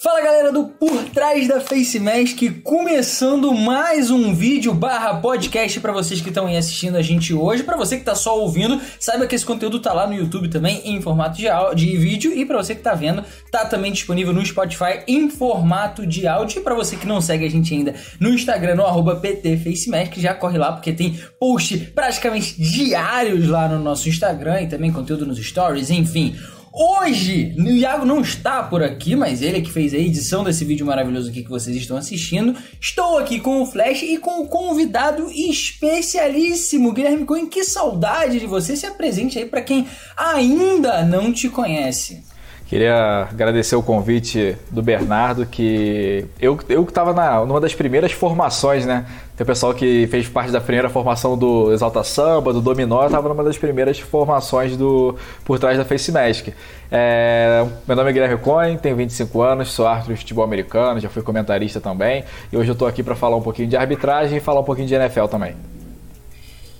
Fala galera do Por Trás da Face Mask, começando mais um vídeo barra podcast para vocês que estão aí assistindo a gente hoje. Para você que tá só ouvindo, saiba que esse conteúdo tá lá no YouTube também em formato de, de vídeo e para você que tá vendo, tá também disponível no Spotify em formato de áudio. E para você que não segue a gente ainda no Instagram, no arroba PTFacemask, já corre lá porque tem post praticamente diários lá no nosso Instagram e também conteúdo nos stories, enfim. Hoje, o Iago não está por aqui, mas ele é que fez a edição desse vídeo maravilhoso aqui que vocês estão assistindo. Estou aqui com o Flash e com o convidado especialíssimo, Guilherme Cohen. Que saudade de você. Se apresente aí para quem ainda não te conhece. Queria agradecer o convite do Bernardo, que eu, eu estava numa das primeiras formações, né? Tem o pessoal que fez parte da primeira formação do Exalta Samba, do Dominó, eu estava numa das primeiras formações do por trás da Face Mask. É, meu nome é Guilherme Cohen, tenho 25 anos, sou árbitro de futebol americano, já fui comentarista também, e hoje eu estou aqui para falar um pouquinho de arbitragem e falar um pouquinho de NFL também.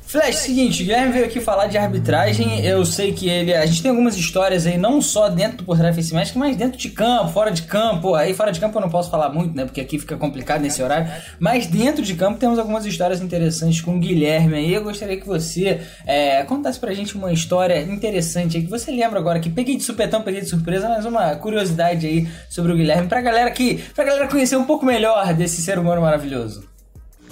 Flash, seguinte, o Guilherme veio aqui falar de arbitragem. Eu sei que ele. A gente tem algumas histórias aí, não só dentro do Por Trás Face Mask, mas dentro de campo, fora de campo. Aí fora de campo eu não posso falar muito, né? Porque aqui fica complicado nesse horário. Mas dentro de campo temos algumas histórias interessantes com o Guilherme aí. Eu gostaria que você é, contasse pra gente uma história interessante aí que você lembra agora, que peguei de supetão, peguei de surpresa, mas uma curiosidade aí sobre o Guilherme, pra galera que. pra galera conhecer um pouco melhor desse ser humano maravilhoso.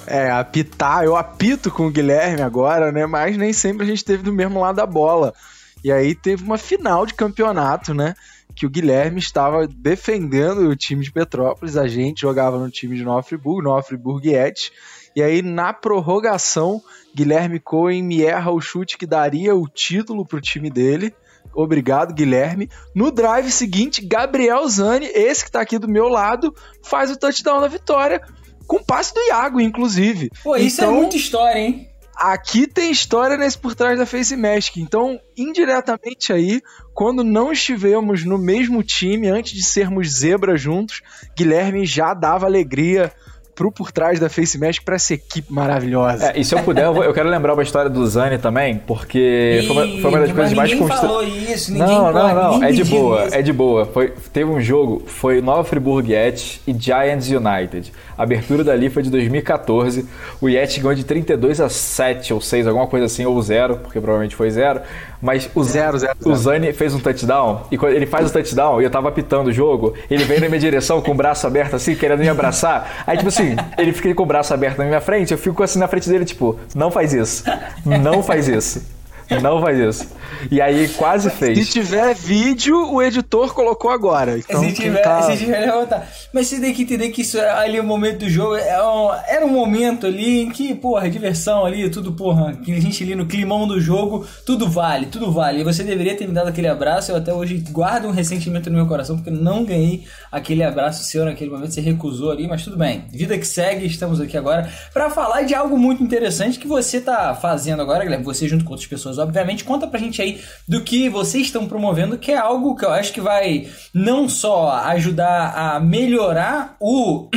É, apitar, eu apito com o Guilherme agora, né? Mas nem sempre a gente teve do mesmo lado da bola. E aí teve uma final de campeonato, né? Que o Guilherme estava defendendo o time de Petrópolis, a gente jogava no time de Nova Friburgo, Nova Friburguete. E aí, na prorrogação, Guilherme Cohen me erra o chute que daria o título pro time dele. Obrigado, Guilherme. No drive seguinte, Gabriel Zani, esse que tá aqui do meu lado, faz o touchdown da vitória com passe do Iago, inclusive. Pô, isso é então, é muita história, hein? Aqui tem história nesse por trás da Face Mask. Então, indiretamente aí, quando não estivemos no mesmo time, antes de sermos zebra juntos, Guilherme já dava alegria pro por trás da Face Mesh para essa equipe maravilhosa. É, e se eu puder, eu, vou, eu, quero lembrar uma história do Zani também, porque foi uma, foi uma das coisas mais constantes. Não, não, não, é de boa, isso. é de boa. Foi, teve um jogo, foi Nova Friburgo Yeti e Giants United. A abertura dali foi de 2014. O Yeti ganhou de 32 a 7 ou 6, alguma coisa assim, ou 0, porque provavelmente foi 0. Mas o, zero, zero, o Zani fez um touchdown, e quando ele faz o touchdown, e eu tava apitando o jogo, ele veio na minha direção com o braço aberto assim, querendo me abraçar. Aí, tipo assim, ele fica com o braço aberto na minha frente, eu fico assim na frente dele, tipo, não faz isso. Não faz isso. Não faz isso. E aí quase fez. Se tiver vídeo, o editor colocou agora. Então, se tiver, tá... se tiver, botar. Mas você tem que entender que isso é ali o momento do jogo. É um, era um momento ali em que, porra, diversão ali, tudo, porra, que a gente ali no climão do jogo, tudo vale, tudo vale. E você deveria ter me dado aquele abraço. Eu até hoje guardo um ressentimento no meu coração, porque não ganhei aquele abraço seu naquele momento. Você recusou ali, mas tudo bem. Vida que segue, estamos aqui agora para falar de algo muito interessante que você tá fazendo agora, Guilherme. Você junto com outras pessoas obviamente. Conta pra gente aí do que vocês estão promovendo, que é algo que eu acho que vai não só ajudar a melhorar o.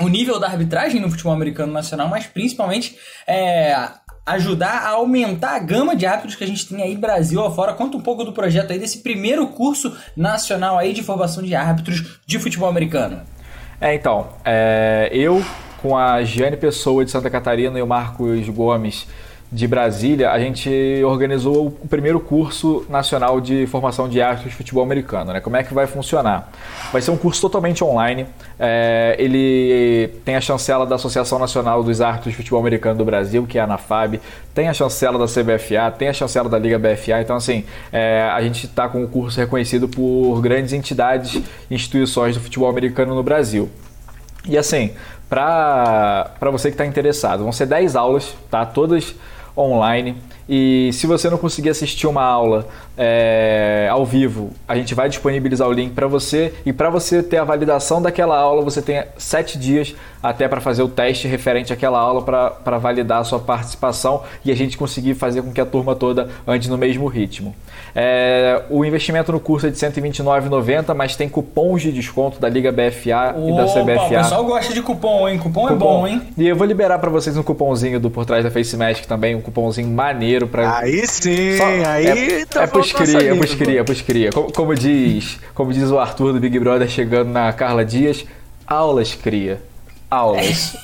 o nível da arbitragem no futebol americano nacional, mas principalmente é, ajudar a aumentar a gama de árbitros que a gente tem aí Brasil afora. Conta um pouco do projeto aí desse primeiro curso nacional aí de formação de árbitros de futebol americano. É, então, é, eu com a Giane Pessoa de Santa Catarina e o Marcos Gomes de Brasília, a gente organizou o primeiro curso nacional de formação de árbitros de futebol americano. Né? Como é que vai funcionar? Vai ser um curso totalmente online. É, ele tem a chancela da Associação Nacional dos Árbitros de Futebol Americano do Brasil, que é a ANAFAB, tem a chancela da CBFA, tem a chancela da Liga BFA. Então, assim, é, a gente está com o curso reconhecido por grandes entidades e instituições do futebol americano no Brasil. E assim, para você que está interessado, vão ser 10 aulas, tá? Todas online. E se você não conseguir assistir uma aula é, ao vivo, a gente vai disponibilizar o link para você. E para você ter a validação daquela aula, você tem sete dias até para fazer o teste referente àquela aula para validar a sua participação e a gente conseguir fazer com que a turma toda ande no mesmo ritmo. É, o investimento no curso é de R$ 129,90, mas tem cupons de desconto da Liga BFA Opa, e da CBFA. O pessoal gosta de cupom, hein? Cupom, cupom. é bom, hein? E eu vou liberar para vocês um cupomzinho do Por Trás da Face Magic também, um cupomzinho maneiro para Aí sim, Só, aí é, tá é pusqueria, é pusqueria. Como, como, diz, como diz o Arthur do Big Brother chegando na Carla Dias, aulas cria. Aulas.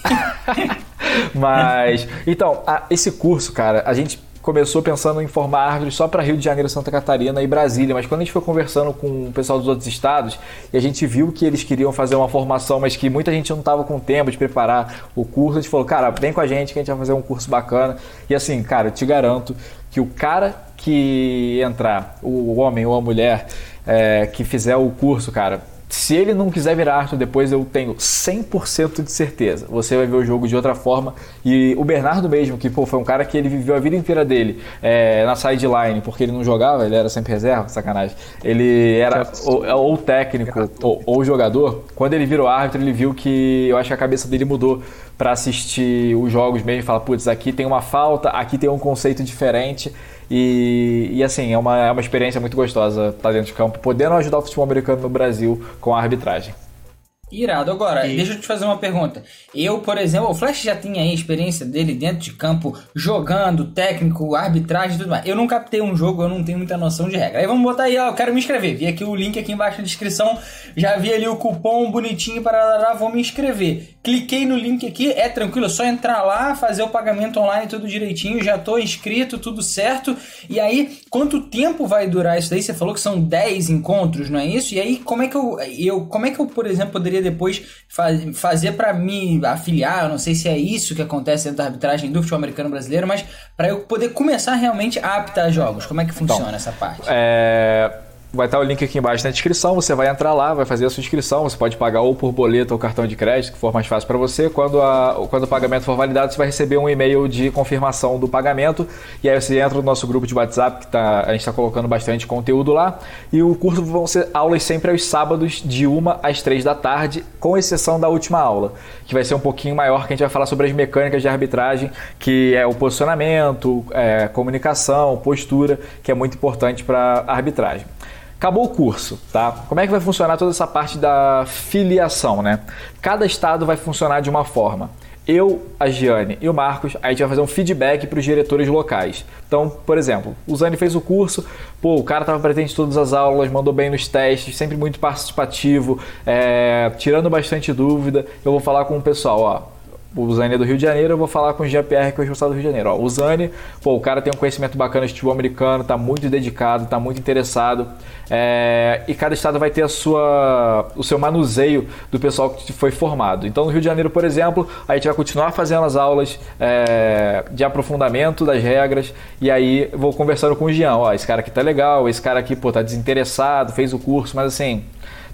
Mas, então, a, esse curso, cara, a gente começou pensando em formar árvores só para Rio de Janeiro, Santa Catarina e Brasília, mas quando a gente foi conversando com o pessoal dos outros estados e a gente viu que eles queriam fazer uma formação, mas que muita gente não estava com tempo de preparar o curso, a gente falou, cara, vem com a gente que a gente vai fazer um curso bacana. E assim, cara, eu te garanto que o cara que entrar, o homem ou a mulher é, que fizer o curso, cara, se ele não quiser virar Arthur depois, eu tenho 100% de certeza. Você vai ver o jogo de outra forma. E o Bernardo mesmo, que pô, foi um cara que ele viveu a vida inteira dele é, na sideline, porque ele não jogava, ele era sempre reserva, sacanagem. Ele era ou, ou técnico ou, ou, jogador. Quando ele virou árbitro, ele viu que eu acho que a cabeça dele mudou para assistir os jogos mesmo e falar, putz, aqui tem uma falta, aqui tem um conceito diferente. E, e assim, é uma, é uma experiência muito gostosa estar dentro de campo, podendo ajudar o futebol americano no Brasil com a arbitragem. Irado. Agora, e... deixa eu te fazer uma pergunta. Eu, por exemplo, o Flash já tinha aí a experiência dele dentro de campo, jogando, técnico, arbitragem e tudo mais. Eu não captei um jogo, eu não tenho muita noção de regra. Aí vamos botar aí, ó, eu quero me inscrever. Vi aqui o link aqui embaixo na descrição, já vi ali o cupom bonitinho para lá, vou me inscrever. Cliquei no link aqui, é tranquilo, é só entrar lá, fazer o pagamento online tudo direitinho, já tô inscrito, tudo certo. E aí, quanto tempo vai durar isso daí? Você falou que são 10 encontros, não é isso? E aí, como é que eu, eu como é que eu, por exemplo, poderia depois faz, fazer para me afiliar? Eu não sei se é isso que acontece dentro da arbitragem do futebol americano brasileiro, mas para eu poder começar realmente a apitar jogos, como é que funciona essa parte? É Vai estar o link aqui embaixo na descrição. Você vai entrar lá, vai fazer a sua inscrição. Você pode pagar ou por boleto ou cartão de crédito, que for mais fácil para você. Quando, a, quando o pagamento for validado, você vai receber um e-mail de confirmação do pagamento. E aí você entra no nosso grupo de WhatsApp, que tá, a gente está colocando bastante conteúdo lá. E o curso vão ser aulas sempre aos sábados, de 1 às 3 da tarde, com exceção da última aula, que vai ser um pouquinho maior, que a gente vai falar sobre as mecânicas de arbitragem, que é o posicionamento, é, comunicação, postura, que é muito importante para arbitragem. Acabou o curso, tá? Como é que vai funcionar toda essa parte da filiação, né? Cada estado vai funcionar de uma forma. Eu, a Giane e o Marcos, a gente vai fazer um feedback para os diretores locais. Então, por exemplo, o Zani fez o curso, pô, o cara estava presente em todas as aulas, mandou bem nos testes, sempre muito participativo, é, tirando bastante dúvida. Eu vou falar com o pessoal, ó, o Zane é do Rio de Janeiro, eu vou falar com o Jean-Pierre, que é o responsável do Rio de Janeiro. Ó, o Zane, pô, o cara tem um conhecimento bacana de futebol americano, tá muito dedicado, tá muito interessado. É, e cada estado vai ter a sua, o seu manuseio do pessoal que foi formado. Então, no Rio de Janeiro, por exemplo, a gente vai continuar fazendo as aulas é, de aprofundamento das regras. E aí, vou conversando com o Jean. Ó, esse cara aqui tá legal, esse cara aqui, pô, tá desinteressado, fez o curso, mas assim,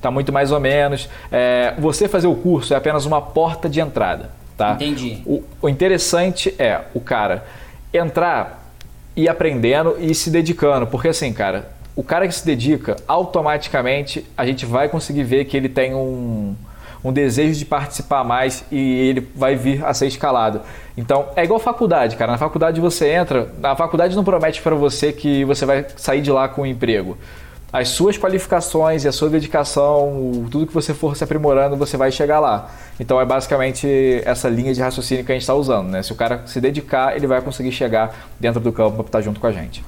tá muito mais ou menos. É, você fazer o curso é apenas uma porta de entrada. Tá? Entendi. O, o interessante é o cara entrar e aprendendo e se dedicando, porque assim, cara, o cara que se dedica, automaticamente a gente vai conseguir ver que ele tem um, um desejo de participar mais e ele vai vir a ser escalado. Então, é igual faculdade, cara. Na faculdade você entra, a faculdade não promete para você que você vai sair de lá com um emprego as suas qualificações e a sua dedicação, tudo que você for se aprimorando, você vai chegar lá. Então é basicamente essa linha de raciocínio que a gente está usando, né? Se o cara se dedicar, ele vai conseguir chegar dentro do campo para estar junto com a gente.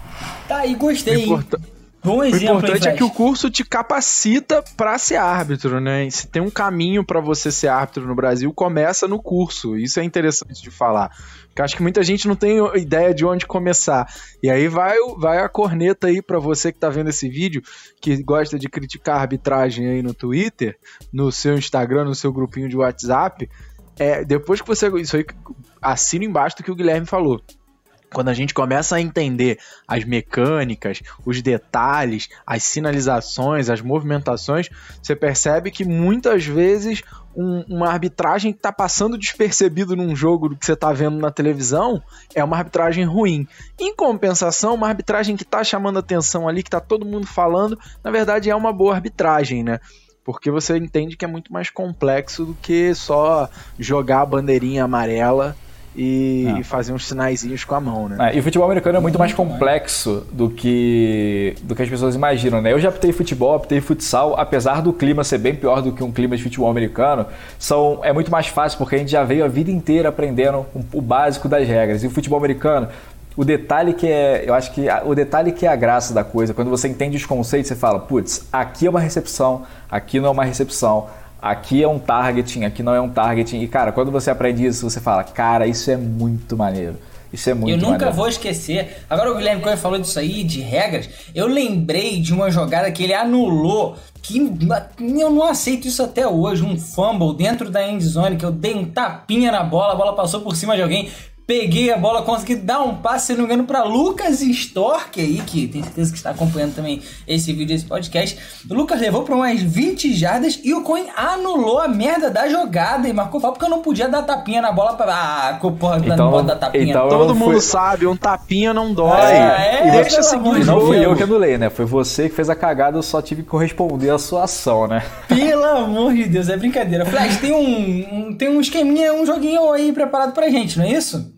Tá, e gostei. Importa... Bom exemplo, o importante é que o curso te capacita para ser árbitro, né? Se tem um caminho para você ser árbitro no Brasil, começa no curso. Isso é interessante de falar. Porque acho que muita gente não tem ideia de onde começar. E aí vai, vai a corneta aí para você que tá vendo esse vídeo, que gosta de criticar a arbitragem aí no Twitter, no seu Instagram, no seu grupinho de WhatsApp. É, depois que você. Isso aí, assina embaixo do que o Guilherme falou quando a gente começa a entender as mecânicas, os detalhes, as sinalizações, as movimentações, você percebe que muitas vezes um, uma arbitragem que está passando despercebido num jogo que você está vendo na televisão é uma arbitragem ruim. Em compensação, uma arbitragem que está chamando atenção ali, que está todo mundo falando, na verdade é uma boa arbitragem, né? Porque você entende que é muito mais complexo do que só jogar a bandeirinha amarela e, ah. fazer uns sinaizinhos com a mão, né? É, e o futebol americano é muito mais complexo do que, do que as pessoas imaginam, né? Eu já optei futebol, optei futsal, apesar do clima ser bem pior do que um clima de futebol americano, são, é muito mais fácil porque a gente já veio a vida inteira aprendendo o básico das regras. E o futebol americano, o detalhe que é, eu acho que o detalhe que é a graça da coisa, quando você entende os conceitos, você fala, putz, aqui é uma recepção, aqui não é uma recepção, aqui é um targeting, aqui não é um targeting. E cara, quando você aprende isso, você fala, cara, isso é muito maneiro. Isso é muito Eu nunca maneiro. vou esquecer. Agora o Guilherme Coelho falou disso aí, de regras. Eu lembrei de uma jogada que ele anulou. Que eu não aceito isso até hoje. Um fumble dentro da endzone, que eu dei um tapinha na bola, a bola passou por cima de alguém peguei a bola, consegui dar um passe, se não me engano, pra Lucas Stork aí, que tem certeza que está acompanhando também esse vídeo, esse podcast. O Lucas levou pra umas 20 jardas e o Coin anulou a merda da jogada e marcou falta porque eu não podia dar tapinha na bola pra. Ah, porra, então, não pode dar tapinha. Então Todo mundo fui... sabe, um tapinha não dói. É, é, deixa seguir Não fui eu que anulei, né? Foi você que fez a cagada, eu só tive que corresponder à sua ação, né? Pelo amor de Deus, é brincadeira. Flash, tem um, um, tem um esqueminha, um joguinho aí preparado pra gente, não é isso?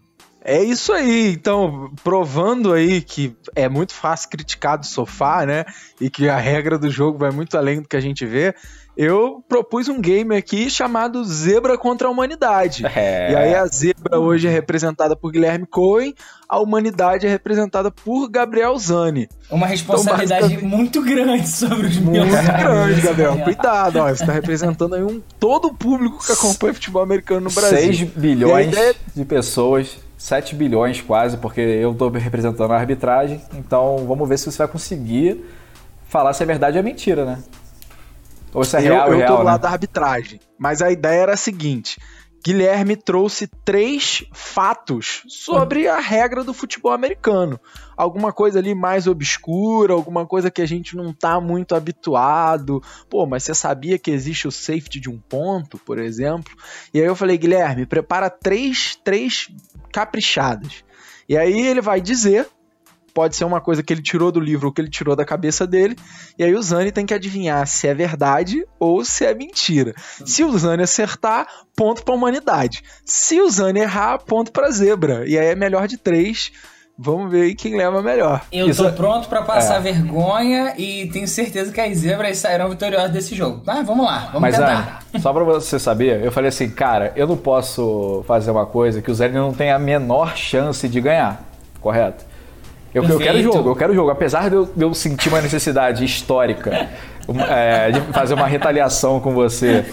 É isso aí, então, provando aí que é muito fácil criticar do sofá, né? E que a regra do jogo vai muito além do que a gente vê. Eu propus um game aqui chamado Zebra contra a Humanidade. É. E aí a zebra hoje é representada por Guilherme Cohen, a humanidade é representada por Gabriel Zani. Uma responsabilidade então, muito grande sobre os meus. Muito grande, Gabriel. Cuidado, ó, você está representando aí um, todo o público que acompanha futebol americano no Brasil. 6 bilhões ideia... de pessoas 7 bilhões quase, porque eu estou representando a arbitragem. Então vamos ver se você vai conseguir falar se é verdade ou é mentira, né? Ou se é real eu, eu tô do lado né? da arbitragem. Mas a ideia era a seguinte: Guilherme trouxe três fatos sobre a regra do futebol americano. Alguma coisa ali mais obscura, alguma coisa que a gente não tá muito habituado. Pô, mas você sabia que existe o safety de um ponto, por exemplo? E aí eu falei, Guilherme, prepara três, três caprichadas. E aí ele vai dizer, pode ser uma coisa que ele tirou do livro ou que ele tirou da cabeça dele, e aí o Zani tem que adivinhar se é verdade ou se é mentira. Se o Zani acertar, ponto para humanidade. Se o Zani errar, ponto para zebra. E aí é melhor de três. Vamos ver aí quem leva melhor. Eu Isso... tô pronto para passar é. vergonha e tenho certeza que as zebras sairão vitoriosas desse jogo. Mas vamos lá, vamos Mas, tentar. Só para você saber, eu falei assim, cara, eu não posso fazer uma coisa que o Zé não tem a menor chance de ganhar, correto? Eu, eu quero jogo, eu quero jogo. Apesar de eu, de eu sentir uma necessidade histórica é, de fazer uma retaliação com você,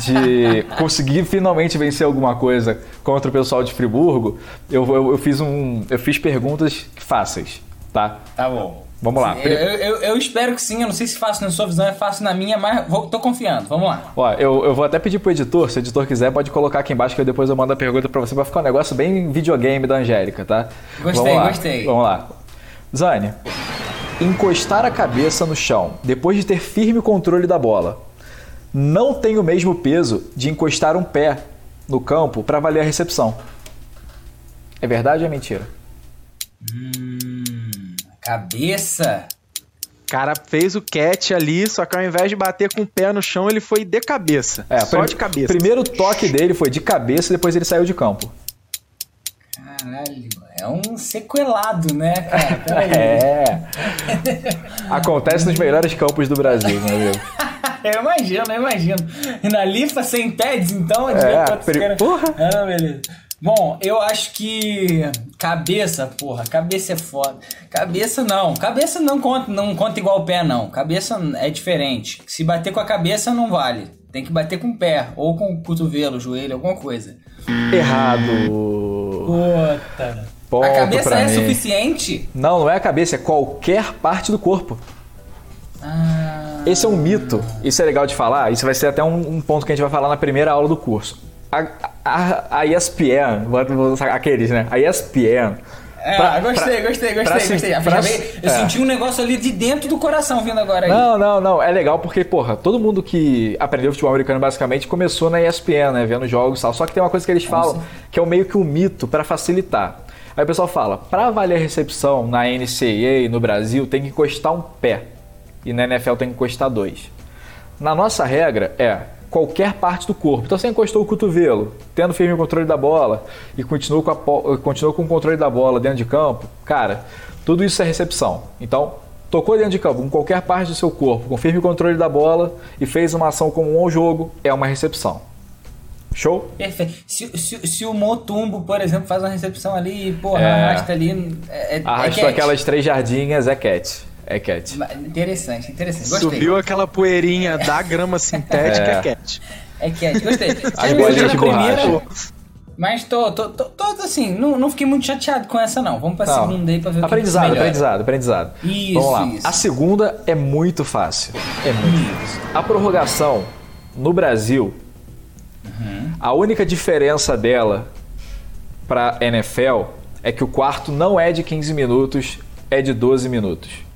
de conseguir finalmente vencer alguma coisa contra o pessoal de Friburgo, eu, eu, eu fiz um. Eu fiz perguntas fáceis, tá? Tá bom. Vamos lá. Eu, eu, eu, espero que sim. Eu não sei se fácil na sua visão, é fácil na minha, mas vou, tô confiando. Vamos lá. Ó, eu, eu vou até pedir pro editor, se o editor quiser, pode colocar aqui embaixo que depois eu mando a pergunta para você. Vai ficar um negócio bem videogame da Angélica, tá? Gostei, Vamos gostei. Vamos lá. Zane, encostar a cabeça no chão depois de ter firme controle da bola não tem o mesmo peso de encostar um pé no campo para valer a recepção. É verdade ou é mentira? Hum, cabeça. O cara fez o catch ali, só que ao invés de bater com o pé no chão, ele foi de cabeça. É, só de cabeça. O primeiro toque dele foi de cabeça e depois ele saiu de campo. Caralho, é um sequelado, né, cara? é. Acontece nos melhores campos do Brasil, meu amigo. eu imagino, eu imagino. E na Lifa sem pads, então, é, per... porra. Ah, beleza. Bom, eu acho que cabeça, porra, cabeça é foda. Cabeça não, cabeça não conta, não conta igual o pé não. Cabeça é diferente. Se bater com a cabeça não vale. Tem que bater com o pé ou com o cotovelo, joelho, alguma coisa. Errado. Puta. Ponto a cabeça é mim. suficiente? Não, não é a cabeça, é qualquer parte do corpo. Ah. Esse é um mito. Isso é legal de falar. Isso vai ser até um, um ponto que a gente vai falar na primeira aula do curso. A, a, a ESPN, aqueles, né? A ESPN é, pra, gostei, pra, gostei, gostei, se, gostei. Pra, eu é. senti um negócio ali de dentro do coração vindo agora aí. Não, não, não. É legal porque, porra, todo mundo que aprendeu futebol americano basicamente começou na ESPN, né? Vendo jogos e tal. Só que tem uma coisa que eles falam Nossa. que é meio que um mito para facilitar. Aí o pessoal fala, para valer a recepção na NCAA no Brasil tem que encostar um pé. E na NFL tem que encostar dois. Na nossa regra é qualquer parte do corpo. Então você encostou o cotovelo, tendo firme o controle da bola e continuou com, a, continuou com o controle da bola dentro de campo, cara, tudo isso é recepção. Então, tocou dentro de campo com qualquer parte do seu corpo, com firme controle da bola e fez uma ação comum ao jogo, é uma recepção. Show? Perfeito. Se, se, se o Motumbo, por exemplo, faz uma recepção ali e, porra, é. arrasta ali. É, é, Arrastou é aquelas três jardinhas, é cat. É cat. Interessante, interessante. Gostei. Subiu aquela poeirinha da grama sintética, é, é cat. É cat, gostei. As bolinhas de primeira, mas tô, tô, tô, tô, assim, não, não fiquei muito chateado com essa, não. Vamos pra não. segunda aí pra ver aprendizado, o que Aprendizado, aprendizado, Isso, Vamos lá. Isso. A segunda é muito fácil. É muito fácil. A prorrogação no Brasil, uhum. a única diferença dela pra NFL é que o quarto não é de 15 minutos, é de 12 minutos.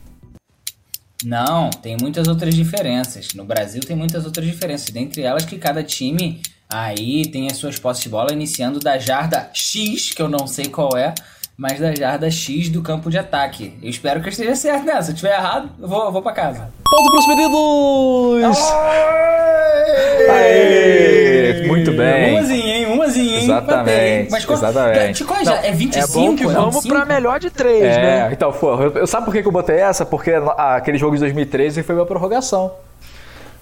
Não, tem muitas outras diferenças. No Brasil tem muitas outras diferenças. Dentre elas que cada time Aí tem as suas posses de bola iniciando da jarda X, que eu não sei qual é, mas da jarda X do campo de ataque. Eu espero que eu esteja certo nessa. Se eu estiver errado, eu vou, eu vou pra casa. Ponto pros meninos! Aê! Muito bem. Hein? Hein? Exatamente. Mas qual, exatamente. Qual é, já? é 25? É que vamos pra melhor de 3, é, né? Então, pô, eu, sabe por que eu botei essa? Porque aquele jogo de 2013 foi minha prorrogação.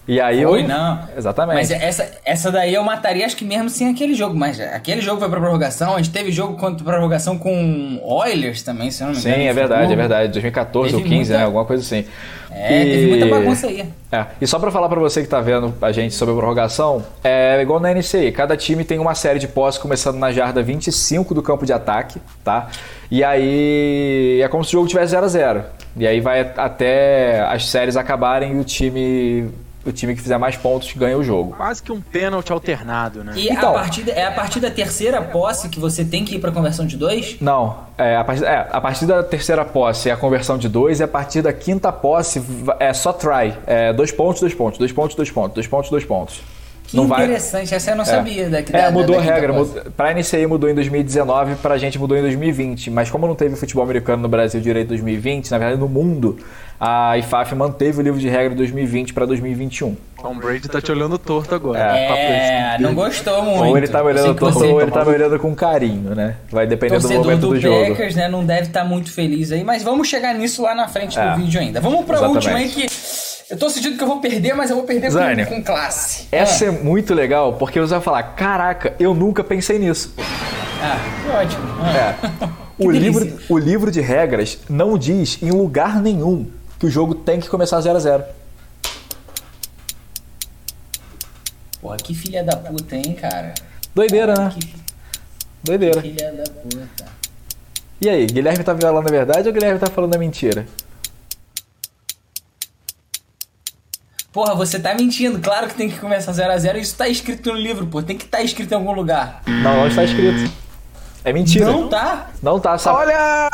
E aí foi, eu... não. Exatamente. Mas essa, essa daí eu mataria, acho que mesmo sem aquele jogo. Mas aquele jogo foi pra prorrogação. A gente teve jogo contra prorrogação com Oilers também, se eu não me engano. Sim, é verdade, é verdade. 2014 ou 15, muita... né? Alguma coisa assim. É, e... teve muita bagunça aí. É. E só pra falar pra você que tá vendo a gente sobre a prorrogação, é igual na NCI. Cada time tem uma série de posses começando na jarda 25 do campo de ataque, tá? E aí é como se o jogo tivesse 0 a 0 E aí vai até as séries acabarem e o time o time que fizer mais pontos ganha o jogo. Quase que um pênalti alternado, né? E então, a partida, é a partir da terceira posse que você tem que ir para conversão de dois? Não, é a, partir, é a partir da terceira posse é a conversão de dois e a partir da quinta posse é só try. É dois pontos, dois pontos, dois pontos, dois pontos, dois pontos, dois pontos. Que não interessante, vai... essa eu não sabia. É, da, é mudou a regra. Para a NCI mudou em 2019, para a gente mudou em 2020. Mas como não teve futebol americano no Brasil direito em 2020, na verdade no mundo, a IFAF manteve o livro de regra de 2020 para 2021. Tom Brady tá te olhando torto agora. É, não gostou muito. Ou ele tá me olhando torto ou ele tá me olhando com carinho, né? Vai depender do momento do, do jogo. Packers, né, não deve estar tá muito feliz aí, mas vamos chegar nisso lá na frente é, do vídeo ainda. Vamos para a última aí que eu tô sentindo que eu vou perder, mas eu vou perder Zânia, com, com, classe. Essa é. é muito legal, porque você vai falar, caraca, eu nunca pensei nisso. Ah, que ótimo. Ah. É. o, livro, o livro de regras não diz em lugar nenhum que o jogo tem que começar 0 a 0 Porra, que filha da puta, hein, cara? Doideira, Porra, né? Que... Doideira. Que filha da puta. E aí, Guilherme tá falando a verdade ou Guilherme tá falando a mentira? Porra, você tá mentindo. Claro que tem que começar 0 a 0 Isso tá escrito no livro, pô. Tem que estar tá escrito em algum lugar. Não, não está escrito. É mentira. Não tá? Não tá, sabe? Olha!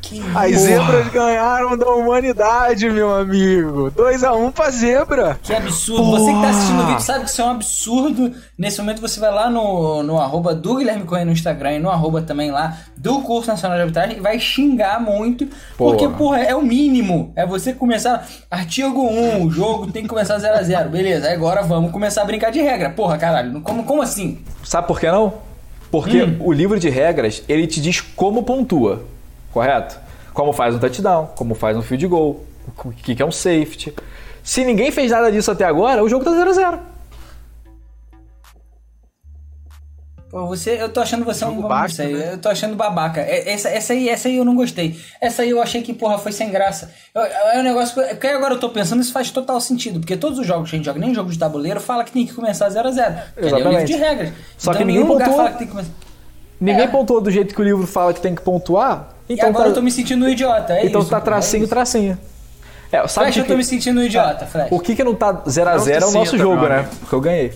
Que As zebras ganharam da humanidade, meu amigo. 2x1 um pra zebra. Que absurdo. Porra. Você que tá assistindo o vídeo sabe que isso é um absurdo. Nesse momento você vai lá no, no arroba do Guilherme Correia no Instagram e no arroba também lá do Curso Nacional de Arbitragem e vai xingar muito. Porra. Porque, porra, é o mínimo. É você começar. Artigo 1, o jogo tem que começar 0x0. Beleza, agora vamos começar a brincar de regra. Porra, caralho. Como, como assim? Sabe por que não? Porque hum. o livro de regras, ele te diz como pontua, correto? Como faz um touchdown, como faz um field goal, o que é um safety. Se ninguém fez nada disso até agora, o jogo tá 0 a 0 Pô, você, eu tô achando você um. Sei, né? eu tô achando babaca. É, essa, essa, aí, essa aí eu não gostei. Essa aí eu achei que, porra, foi sem graça. É um negócio. Porque agora eu tô pensando, isso faz total sentido. Porque todos os jogos que a gente joga, nem jogo de tabuleiro, fala que tem que começar 0x0. Exatamente. É o livro de regras. Só então, que ninguém pontuou. Fala que tem que começar... Ninguém é. pontuou do jeito que o livro fala que tem que pontuar. Então e agora tá... eu tô me sentindo um idiota. É então isso, tá tracinho, é tracinho. É, sabe Flash, que... eu tô me sentindo um idiota, Flash. O que que não tá 0x0 é o nosso jogo, né? Porque eu ganhei.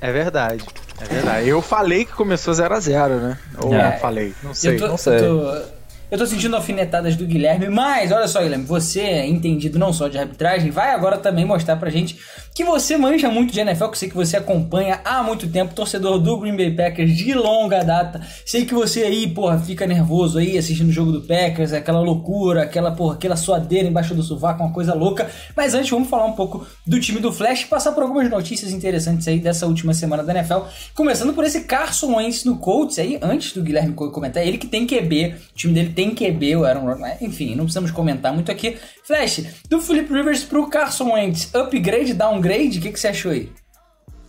É verdade. É verdade. Eu falei que começou 0x0, né? Ou é. não falei? Não sei. Eu tô, não sei. Eu tô, eu tô sentindo alfinetadas do Guilherme, mas olha só, Guilherme, você é entendido não só de arbitragem, vai agora também mostrar pra gente que você manja muito de NFL, que eu sei que você acompanha há muito tempo, torcedor do Green Bay Packers de longa data. Sei que você aí, porra, fica nervoso aí assistindo o jogo do Packers, aquela loucura, aquela, porra, aquela suadeira embaixo do sovaco, uma coisa louca. Mas antes, vamos falar um pouco do time do Flash e passar por algumas notícias interessantes aí dessa última semana da NFL. Começando por esse Carson Wentz no Colts aí, antes do Guilherme comentar, ele que tem QB, o time dele tem QB, o Aaron Rodgers, enfim, não precisamos comentar muito aqui. Flash, do Philip Rivers pro Carson Wentz, upgrade, downgrade, o que, que você achou aí?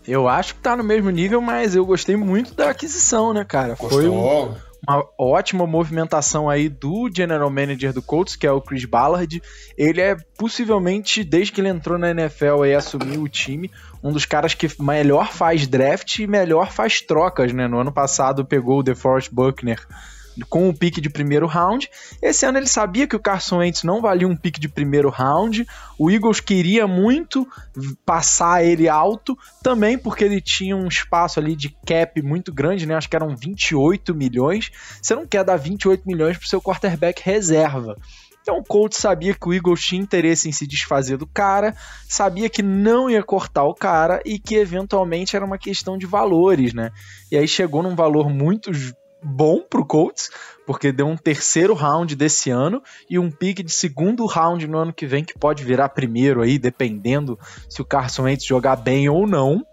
Eu acho que tá no mesmo nível, mas eu gostei muito da aquisição, né, cara? Gostou. Foi um, uma ótima movimentação aí do general manager do Colts, que é o Chris Ballard. Ele é possivelmente, desde que ele entrou na NFL e assumiu o time, um dos caras que melhor faz draft e melhor faz trocas, né? No ano passado pegou o DeForest Buckner com o pique de primeiro round. Esse ano ele sabia que o Carson Wentz não valia um pique de primeiro round. O Eagles queria muito passar ele alto, também porque ele tinha um espaço ali de cap muito grande, né? Acho que eram 28 milhões. Você não quer dar 28 milhões pro seu quarterback reserva. Então o Colts sabia que o Eagles tinha interesse em se desfazer do cara, sabia que não ia cortar o cara e que eventualmente era uma questão de valores, né? E aí chegou num valor muito bom pro Colts, porque deu um terceiro round desse ano e um pique de segundo round no ano que vem, que pode virar primeiro aí, dependendo se o Carson Wentz jogar bem ou não.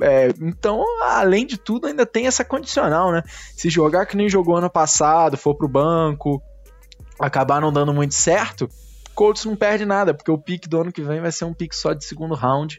É, então, além de tudo, ainda tem essa condicional, né? Se jogar que nem jogou ano passado, for pro banco, acabar não dando muito certo, Colts não perde nada, porque o pique do ano que vem vai ser um pique só de segundo round.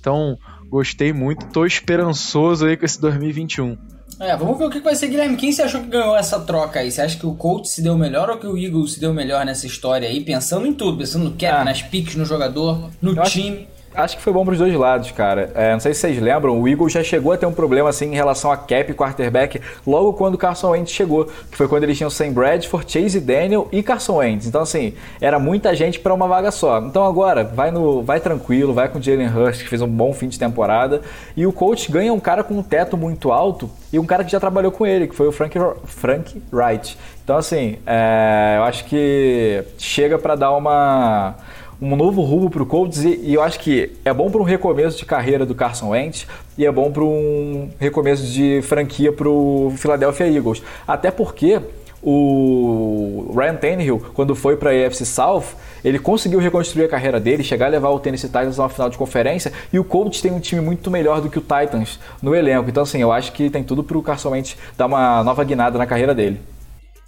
Então, gostei muito, tô esperançoso aí com esse 2021. É, vamos ver o que vai ser, Guilherme. Quem você achou que ganhou essa troca aí? Você acha que o Colts se deu melhor ou que o Eagles se deu melhor nessa história aí? Pensando em tudo, pensando no cap, ah. nas picks, no jogador, no Eu time. Acho... Acho que foi bom para os dois lados, cara. É, não sei se vocês lembram, o Eagles já chegou a ter um problema assim em relação a cap e quarterback logo quando o Carson Wentz chegou, que foi quando eles tinham Sam Bradford, Chase Daniel e Carson Wentz. Então assim, era muita gente para uma vaga só. Então agora, vai no, vai tranquilo, vai com o Jalen Hurst, que fez um bom fim de temporada, e o coach ganha um cara com um teto muito alto e um cara que já trabalhou com ele, que foi o Frank, Frank Wright. Então assim, é, eu acho que chega para dar uma um novo rumo para o Colts e, e, eu acho que é bom para um recomeço de carreira do Carson Wentz e é bom para um recomeço de franquia para o Philadelphia Eagles. Até porque o Ryan Tannehill, quando foi para a AFC South, ele conseguiu reconstruir a carreira dele, chegar a levar o Tennessee Titans a uma final de conferência e o Colts tem um time muito melhor do que o Titans no elenco. Então, assim, eu acho que tem tudo para o Carson Wentz dar uma nova guinada na carreira dele.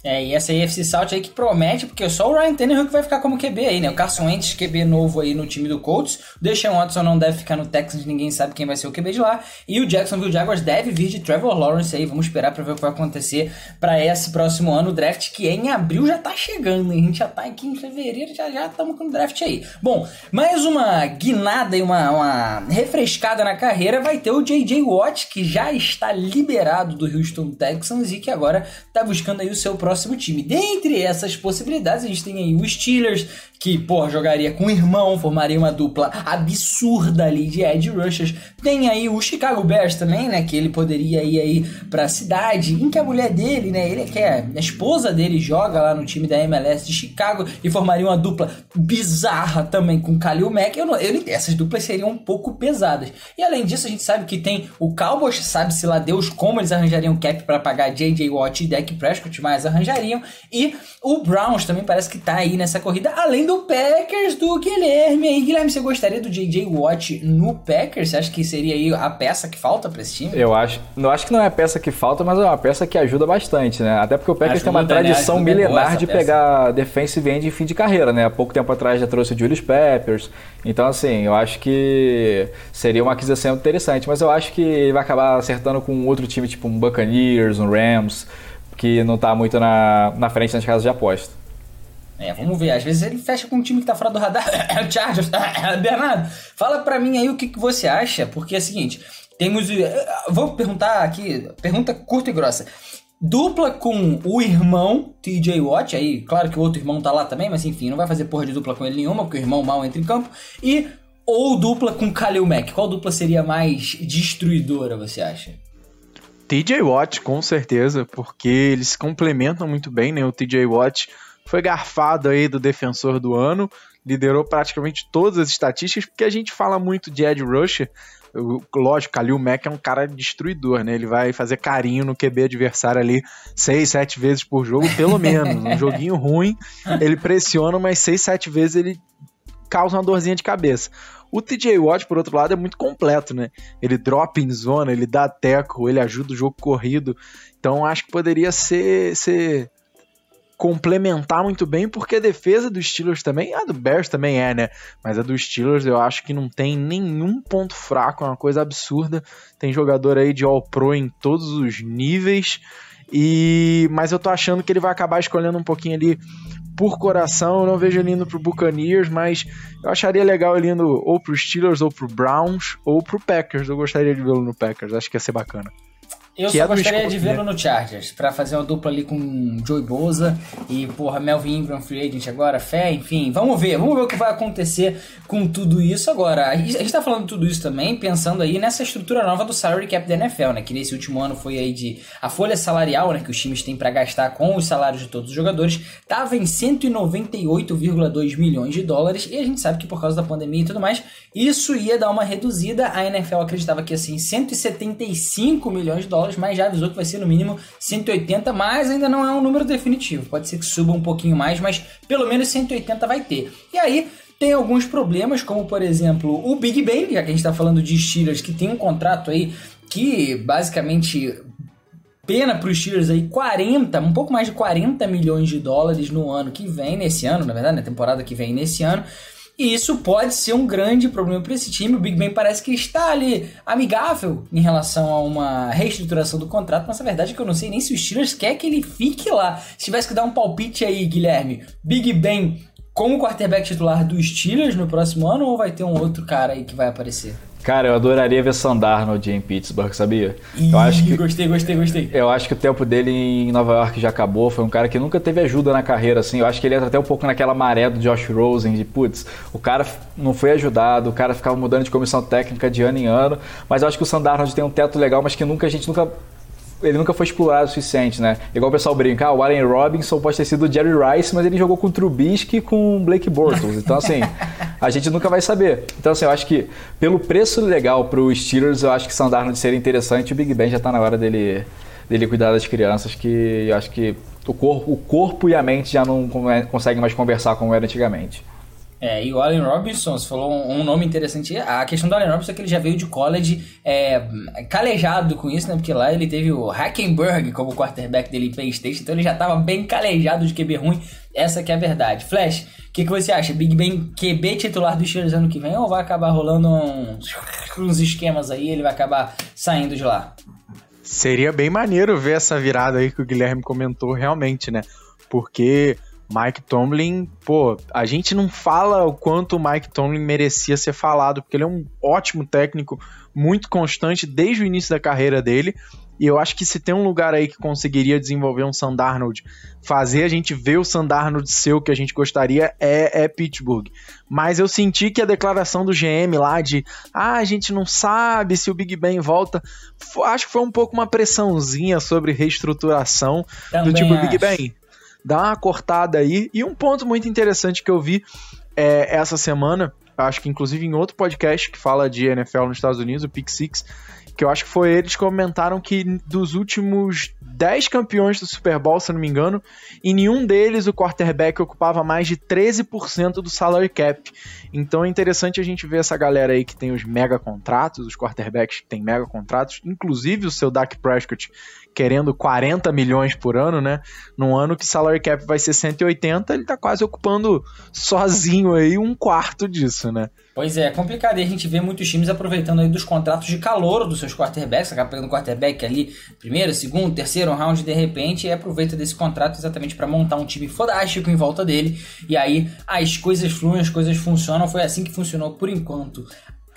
É, e essa AFC South aí que promete, porque só o Ryan Tannehill que vai ficar como QB aí, né? O Carson Wentz, QB novo aí no time do Colts. O Deshaun Watson não deve ficar no Texans, ninguém sabe quem vai ser o QB de lá. E o Jacksonville Jaguars deve vir de Trevor Lawrence aí. Vamos esperar para ver o que vai acontecer para esse próximo ano. O draft que é em abril já tá chegando, hein? A gente já tá aqui em fevereiro, já já estamos com o draft aí. Bom, mais uma guinada e uma, uma refrescada na carreira vai ter o J.J. Watt, que já está liberado do Houston Texans e que agora tá buscando aí o seu próximo próximo time. Dentre essas possibilidades, a gente tem aí o Steelers, que, pô, jogaria com o irmão, formaria uma dupla absurda ali de edge rushers. Tem aí o Chicago Bears também, né, que ele poderia ir aí pra cidade, em que a mulher dele, né, ele que é, a esposa dele joga lá no time da MLS de Chicago e formaria uma dupla bizarra também com Khalil Mack. Eu não, eu, essas duplas seriam um pouco pesadas. E além disso, a gente sabe que tem o Cowboys, sabe-se lá Deus como eles arranjariam cap para pagar J.J. Watt e Dak Prescott, mas arranjariam. E o Browns também parece que tá aí nessa corrida, além do Packers do Guilherme. E Guilherme, você gostaria do J.J. Watt no Packers? Você acha que seria aí a peça que falta para esse time? Eu acho, não acho que não é a peça que falta, mas é uma peça que ajuda bastante, né? Até porque o Packers tem uma tradição né? milenar de peça. pegar defensive end em fim de carreira, né? Há pouco tempo atrás já trouxe o Julius Peppers. Então, assim, eu acho que seria uma aquisição interessante, mas eu acho que ele vai acabar acertando com outro time, tipo um Buccaneers, um Rams, que não está muito na, na frente nas casas de aposta. É, vamos ver. Às vezes ele fecha com um time que tá fora do radar. É Chargers. Bernardo, fala para mim aí o que, que você acha, porque é o seguinte, temos... Vou perguntar aqui, pergunta curta e grossa. Dupla com o irmão TJ Watt, aí claro que o outro irmão tá lá também, mas enfim, não vai fazer porra de dupla com ele nenhuma, porque o irmão mal entra em campo. E ou dupla com Khalil Mack, qual dupla seria mais destruidora, você acha? TJ Watt, com certeza, porque eles complementam muito bem, né? O TJ Watt foi garfado aí do defensor do ano, liderou praticamente todas as estatísticas, porque a gente fala muito de Ed Rusher. Lógico, Kalil Mack é um cara destruidor, né? Ele vai fazer carinho no QB adversário ali seis, sete vezes por jogo, pelo menos. Um joguinho ruim, ele pressiona, mas seis, sete vezes ele causa uma dorzinha de cabeça. O TJ Watt, por outro lado, é muito completo, né? Ele dropa em zona, ele dá teco, ele ajuda o jogo corrido. Então acho que poderia ser, ser complementar muito bem, porque a defesa dos Steelers também, a do Bears também é, né? Mas a dos Steelers eu acho que não tem nenhum ponto fraco, é uma coisa absurda. Tem jogador aí de All-Pro em todos os níveis. E mas eu tô achando que ele vai acabar escolhendo um pouquinho ali por coração. Eu não vejo ele indo pro Buccaneers, mas eu acharia legal ele indo ou pro Steelers, ou pro Browns, ou pro Packers. Eu gostaria de vê-lo no Packers, acho que ia ser bacana. Eu que só é gostaria de vê-lo no Chargers, para fazer uma dupla ali com Joey Boza e, porra, Melvin Ingram, free agent agora, fé, enfim. Vamos ver, vamos ver o que vai acontecer com tudo isso agora. A gente tá falando tudo isso também pensando aí nessa estrutura nova do salary cap da NFL, né? Que nesse último ano foi aí de... A folha salarial, né, que os times têm para gastar com os salários de todos os jogadores, tava em 198,2 milhões de dólares e a gente sabe que por causa da pandemia e tudo mais, isso ia dar uma reduzida. A NFL acreditava que, assim, 175 milhões de dólares dólares, mas já avisou que vai ser no mínimo 180, mas ainda não é um número definitivo. Pode ser que suba um pouquinho mais, mas pelo menos 180 vai ter. E aí, tem alguns problemas, como por exemplo o Big Ben, já que a gente está falando de Steelers, que tem um contrato aí que basicamente pena para os Steelers aí 40, um pouco mais de 40 milhões de dólares no ano que vem, nesse ano, na verdade, na temporada que vem nesse ano. E isso pode ser um grande problema para esse time. O Big Ben parece que está ali amigável em relação a uma reestruturação do contrato, mas a verdade é que eu não sei nem se o Steelers quer que ele fique lá. Se tivesse que dar um palpite aí, Guilherme, Big Ben como quarterback titular dos Steelers no próximo ano ou vai ter um outro cara aí que vai aparecer? Cara, eu adoraria ver Sandarnold em Pittsburgh, sabia? Ih, eu acho que gostei, gostei, gostei. Eu acho que o tempo dele em Nova York já acabou. Foi um cara que nunca teve ajuda na carreira, assim. Eu acho que ele entra até um pouco naquela maré do Josh Rosen, de putz, o cara não foi ajudado, o cara ficava mudando de comissão técnica de ano em ano. Mas eu acho que o Sandarnold tem um teto legal, mas que nunca a gente nunca ele nunca foi explorado o suficiente, né? Igual o pessoal brinca, ah, o Allen Robinson pode ter sido o Jerry Rice, mas ele jogou com o Trubisky e com o Blake Bortles. Então, assim, a gente nunca vai saber. Então, assim, eu acho que pelo preço legal para os Steelers, eu acho que São Darnold seria interessante. O Big Ben já está na hora dele, dele cuidar das crianças, que eu acho que o corpo, o corpo e a mente já não conseguem mais conversar como era antigamente. É, e o Allen Robinson, você falou um, um, nome interessante. A questão do Allen Robinson é que ele já veio de college é, calejado com isso, né? Porque lá ele teve o Hackenberg como quarterback dele em Penn State, então ele já estava bem calejado de QB ruim. Essa que é a verdade. Flash, o que, que você acha? Big Ben QB titular do Steelers ano que vem ou vai acabar rolando uns, uns esquemas aí ele vai acabar saindo de lá? Seria bem maneiro ver essa virada aí que o Guilherme comentou realmente, né? Porque Mike Tomlin, pô, a gente não fala o quanto o Mike Tomlin merecia ser falado, porque ele é um ótimo técnico, muito constante desde o início da carreira dele. E eu acho que se tem um lugar aí que conseguiria desenvolver um Sandarnold, fazer a gente ver o Sandarnold ser o que a gente gostaria, é, é Pittsburgh. Mas eu senti que a declaração do GM lá de ah, a gente não sabe se o Big Ben volta, acho que foi um pouco uma pressãozinha sobre reestruturação Também do tipo acho. Big Ben dá uma cortada aí. E um ponto muito interessante que eu vi é, essa semana, acho que inclusive em outro podcast que fala de NFL nos Estados Unidos, o Pick Six, que eu acho que foi eles que comentaram que dos últimos 10 campeões do Super Bowl, se não me engano, em nenhum deles o quarterback ocupava mais de 13% do salary cap. Então é interessante a gente ver essa galera aí que tem os mega contratos, os quarterbacks que tem mega contratos, inclusive o seu Dak Prescott, querendo 40 milhões por ano, né? Num ano que salary cap vai ser 180, ele tá quase ocupando sozinho aí um quarto disso, né? Pois é, é complicado. E a gente vê muitos times aproveitando aí dos contratos de calor dos seus quarterbacks, acaba pegando quarterback ali, primeiro, segundo, terceiro round de repente, e aproveita desse contrato exatamente para montar um time fodástico em volta dele. E aí as coisas fluem, as coisas funcionam. Foi assim que funcionou por enquanto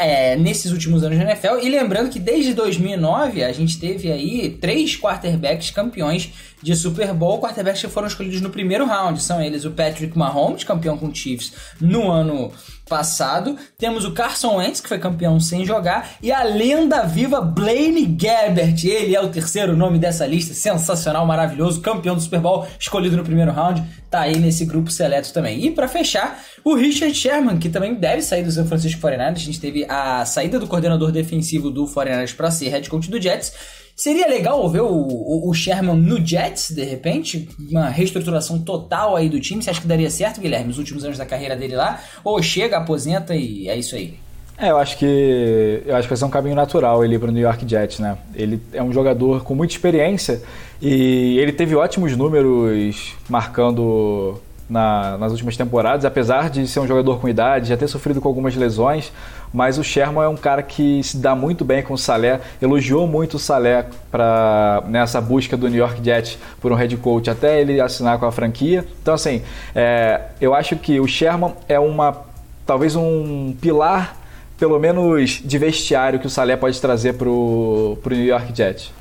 é, nesses últimos anos na NFL. E lembrando que desde 2009 a gente teve aí três quarterbacks campeões de Super Bowl, quarterbacks que foram escolhidos no primeiro round. São eles o Patrick Mahomes, campeão com Chiefs no ano passado. Temos o Carson Wentz, que foi campeão sem jogar. E a lenda viva Blaine Gabbert. Ele é o terceiro nome dessa lista. Sensacional, maravilhoso. Campeão do Super Bowl, escolhido no primeiro round. Tá aí nesse grupo seleto também. E para fechar, o Richard Sherman, que também deve sair do San Francisco 49ers. A gente teve a saída do coordenador defensivo do 49ers para ser head coach do Jets. Seria legal ver o, o, o, Sherman no Jets, de repente? Uma reestruturação total aí do time. Você acha que daria certo, Guilherme, nos últimos anos da carreira dele lá? Ou chega, aposenta e é isso aí? É, eu acho que eu acho que vai ser um caminho natural ele para o New York Jets, né? Ele é um jogador com muita experiência e ele teve ótimos números marcando na, nas últimas temporadas, apesar de ser um jogador com idade, já ter sofrido com algumas lesões, mas o Sherman é um cara que se dá muito bem com o Salé, elogiou muito o Salé para nessa busca do New York Jets por um head coach até ele assinar com a franquia. Então assim, é, eu acho que o Sherman é uma talvez um pilar pelo menos de vestiário que o Salé pode trazer para o New York Jets.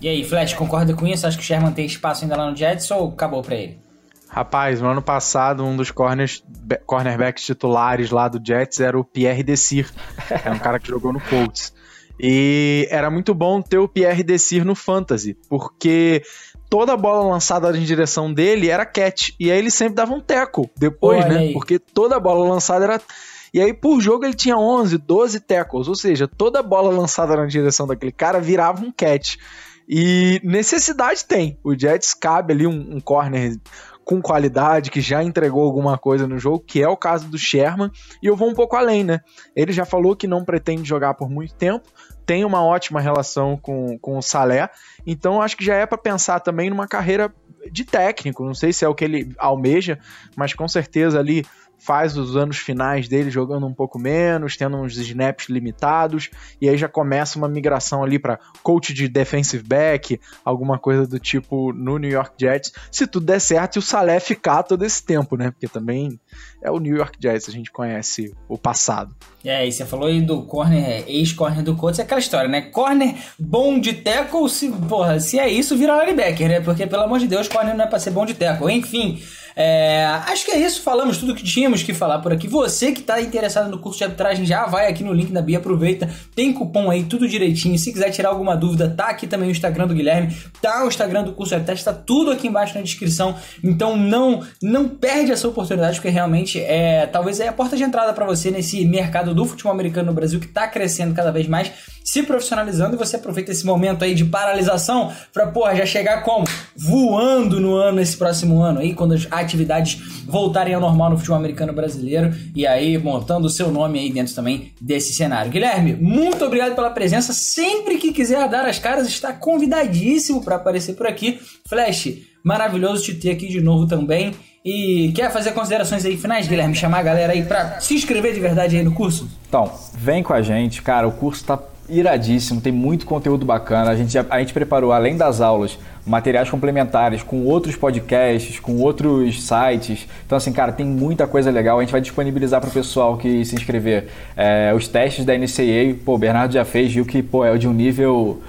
E aí, Flash, concorda com isso? Acho que o Sherman tem espaço ainda lá no Jets ou acabou para ele? Rapaz, no ano passado, um dos corners, cornerbacks titulares lá do Jets era o Pierre Desir. É um cara que jogou no Colts. E era muito bom ter o Pierre Desir no Fantasy, porque toda a bola lançada em direção dele era catch. E aí ele sempre dava um teco depois, Olha né? Aí. Porque toda a bola lançada era. E aí, por jogo, ele tinha 11, 12 tackles. Ou seja, toda a bola lançada na direção daquele cara virava um catch. E necessidade tem. O Jets cabe ali um, um corner com qualidade, que já entregou alguma coisa no jogo, que é o caso do Sherman, e eu vou um pouco além, né? Ele já falou que não pretende jogar por muito tempo, tem uma ótima relação com, com o Salé, então acho que já é para pensar também numa carreira de técnico, não sei se é o que ele almeja, mas com certeza ali faz os anos finais dele jogando um pouco menos, tendo uns snaps limitados, e aí já começa uma migração ali para coach de defensive back, alguma coisa do tipo no New York Jets, se tudo der certo e o Salé ficar todo esse tempo, né? Porque também é o New York Jets, a gente conhece o passado. É, e você falou aí do corner, ex-corner do Colts, é aquela história, né? Corner bom de tackle, se, porra, se é isso, vira linebacker, né? Porque, pelo amor de Deus, corner não é pra ser bom de tackle. Enfim, é, acho que é isso, falamos tudo que tínhamos que falar por aqui. Você que está interessado no curso de arbitragem, já vai aqui no link da Bia, aproveita. Tem cupom aí, tudo direitinho. Se quiser tirar alguma dúvida, tá aqui também o Instagram do Guilherme, tá o Instagram do curso de arbitragem, tá tudo aqui embaixo na descrição. Então não não perde essa oportunidade, porque realmente é talvez é a porta de entrada para você nesse mercado do futebol americano no Brasil que está crescendo cada vez mais, se profissionalizando e você aproveita esse momento aí de paralisação para porra já chegar como voando no ano esse próximo ano aí quando as atividades voltarem ao normal no futebol americano brasileiro e aí montando o seu nome aí dentro também desse cenário. Guilherme, muito obrigado pela presença. Sempre que quiser dar as caras, está convidadíssimo para aparecer por aqui. Flash, maravilhoso te ter aqui de novo também. E quer fazer considerações aí finais, Guilherme? Chamar a galera aí para se inscrever de verdade aí no curso? Então, vem com a gente, cara. O curso tá iradíssimo, tem muito conteúdo bacana. A gente, a gente preparou, além das aulas, materiais complementares com outros podcasts, com outros sites. Então, assim, cara, tem muita coisa legal. A gente vai disponibilizar para o pessoal que se inscrever é, os testes da NCAA. Pô, o Bernardo já fez, viu que pô, é de um nível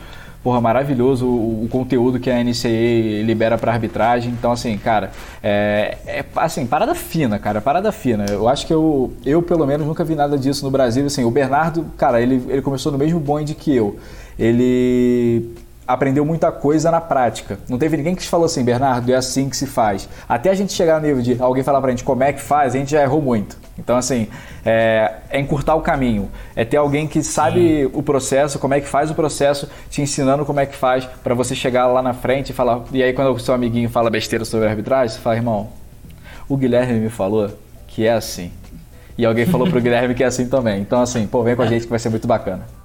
porra, maravilhoso o, o, conteúdo que a NCAA libera para arbitragem. Então, assim, cara, é, é, assim, parada fina, cara, parada fina. Eu acho que eu, eu, pelo menos, nunca vi nada disso no Brasil. Assim, o Bernardo, cara, ele, ele começou no mesmo bonde que eu. Ele aprendeu muita coisa na prática. Não teve ninguém que falou assim, Bernardo, é assim que se faz. Até a gente chegar no nível de alguém falar pra gente como é que faz, a gente já errou muito. Então, assim, é, é encurtar o caminho. É ter alguém que sabe Sim. o processo, como é que faz o processo, te ensinando como é que faz, para você chegar lá na frente e falar. E aí, quando o seu amiguinho fala besteira sobre arbitragem, você fala, irmão, o Guilherme me falou que é assim. E alguém falou pro Guilherme que é assim também. Então, assim, pô, vem com a é. gente que vai ser muito bacana.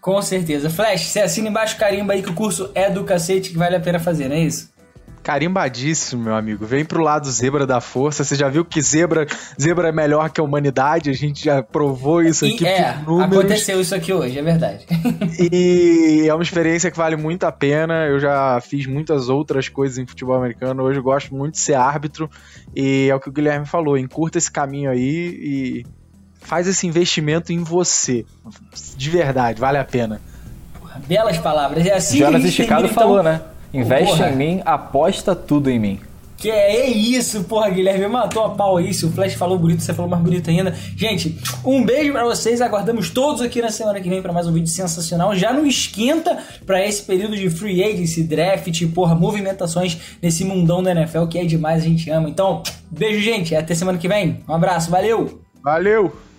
Com certeza. Flash, você assina embaixo carimba aí que o curso é do cacete que vale a pena fazer, não é isso? Carimbadíssimo, meu amigo. Vem pro lado zebra da força. Você já viu que zebra, zebra é melhor que a humanidade? A gente já provou isso aqui e, é, aconteceu isso aqui hoje, é verdade. e é uma experiência que vale muito a pena. Eu já fiz muitas outras coisas em futebol americano. Hoje eu gosto muito de ser árbitro. E é o que o Guilherme falou. Encurta esse caminho aí e faz esse investimento em você. De verdade, vale a pena. Porra, belas palavras. É assim Jonas Esticado então... falou, né? Investe porra. em mim, aposta tudo em mim. Que é isso, porra, Guilherme. Matou a pau aí. Se o Flash falou bonito, você falou mais bonito ainda. Gente, um beijo para vocês. Aguardamos todos aqui na semana que vem para mais um vídeo sensacional. Já não esquenta para esse período de free agency, draft, porra, movimentações nesse mundão da NFL que é demais, a gente ama. Então, beijo, gente. Até semana que vem. Um abraço, valeu! Valeu!